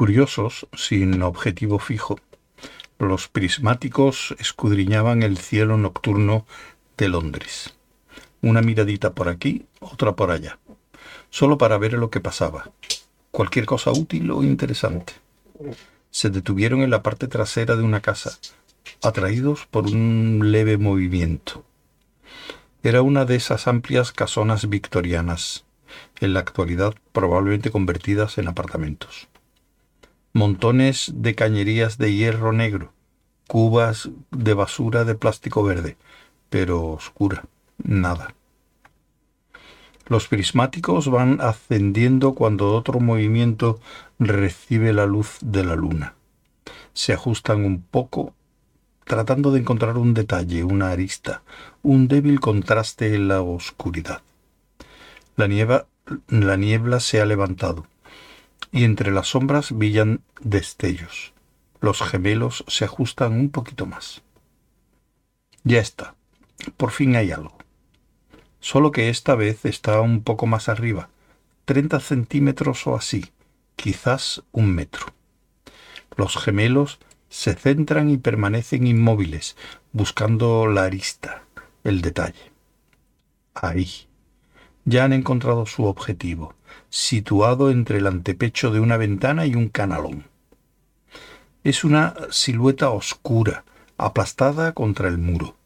Curiosos, sin objetivo fijo, los prismáticos escudriñaban el cielo nocturno de Londres. Una miradita por aquí, otra por allá, solo para ver lo que pasaba. Cualquier cosa útil o interesante. Se detuvieron en la parte trasera de una casa, atraídos por un leve movimiento. Era una de esas amplias casonas victorianas, en la actualidad probablemente convertidas en apartamentos. Montones de cañerías de hierro negro, cubas de basura de plástico verde, pero oscura, nada. Los prismáticos van ascendiendo cuando otro movimiento recibe la luz de la luna. Se ajustan un poco tratando de encontrar un detalle, una arista, un débil contraste en la oscuridad. La, la niebla se ha levantado, y entre las sombras brillan destellos. Los gemelos se ajustan un poquito más. Ya está. Por fin hay algo. Solo que esta vez está un poco más arriba, 30 centímetros o así, quizás un metro. Los gemelos se centran y permanecen inmóviles, buscando la arista, el detalle. Ahí. Ya han encontrado su objetivo, situado entre el antepecho de una ventana y un canalón. Es una silueta oscura, aplastada contra el muro,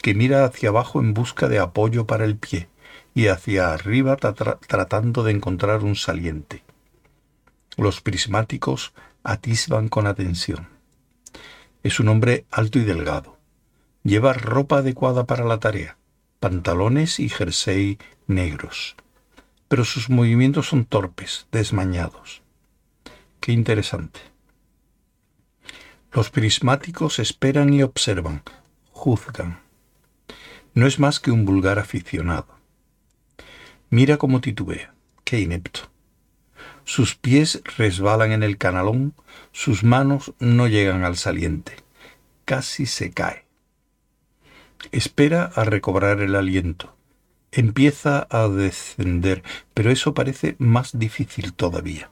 que mira hacia abajo en busca de apoyo para el pie y hacia arriba tratando de encontrar un saliente. Los prismáticos atisban con atención. Es un hombre alto y delgado. Lleva ropa adecuada para la tarea, pantalones y jersey negros. Pero sus movimientos son torpes, desmañados. Qué interesante. Los prismáticos esperan y observan, juzgan. No es más que un vulgar aficionado. Mira cómo titubea, qué inepto. Sus pies resbalan en el canalón, sus manos no llegan al saliente. Casi se cae. Espera a recobrar el aliento. Empieza a descender, pero eso parece más difícil todavía.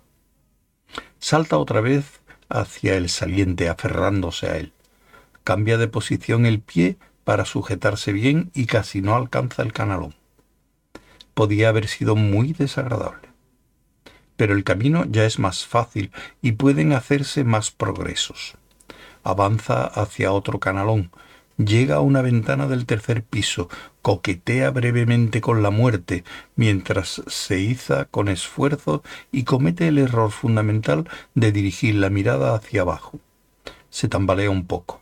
Salta otra vez hacia el saliente, aferrándose a él. Cambia de posición el pie para sujetarse bien y casi no alcanza el canalón. Podía haber sido muy desagradable pero el camino ya es más fácil y pueden hacerse más progresos. Avanza hacia otro canalón, llega a una ventana del tercer piso, coquetea brevemente con la muerte, mientras se iza con esfuerzo y comete el error fundamental de dirigir la mirada hacia abajo. Se tambalea un poco.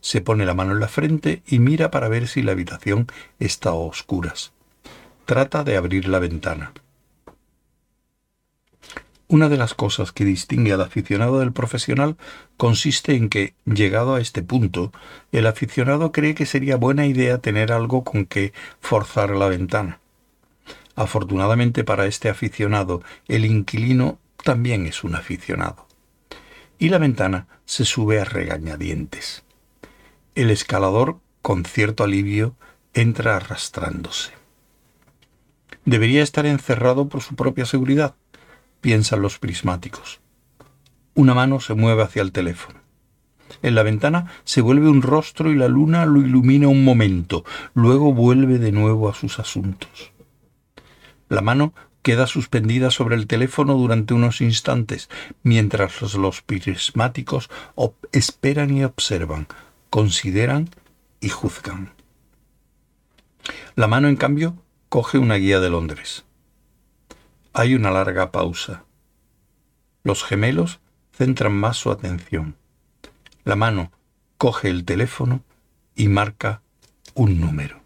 Se pone la mano en la frente y mira para ver si la habitación está a oscuras. Trata de abrir la ventana. Una de las cosas que distingue al aficionado del profesional consiste en que, llegado a este punto, el aficionado cree que sería buena idea tener algo con que forzar la ventana. Afortunadamente para este aficionado, el inquilino también es un aficionado. Y la ventana se sube a regañadientes. El escalador, con cierto alivio, entra arrastrándose. Debería estar encerrado por su propia seguridad piensan los prismáticos. Una mano se mueve hacia el teléfono. En la ventana se vuelve un rostro y la luna lo ilumina un momento, luego vuelve de nuevo a sus asuntos. La mano queda suspendida sobre el teléfono durante unos instantes, mientras los prismáticos esperan y observan, consideran y juzgan. La mano, en cambio, coge una guía de Londres. Hay una larga pausa. Los gemelos centran más su atención. La mano coge el teléfono y marca un número.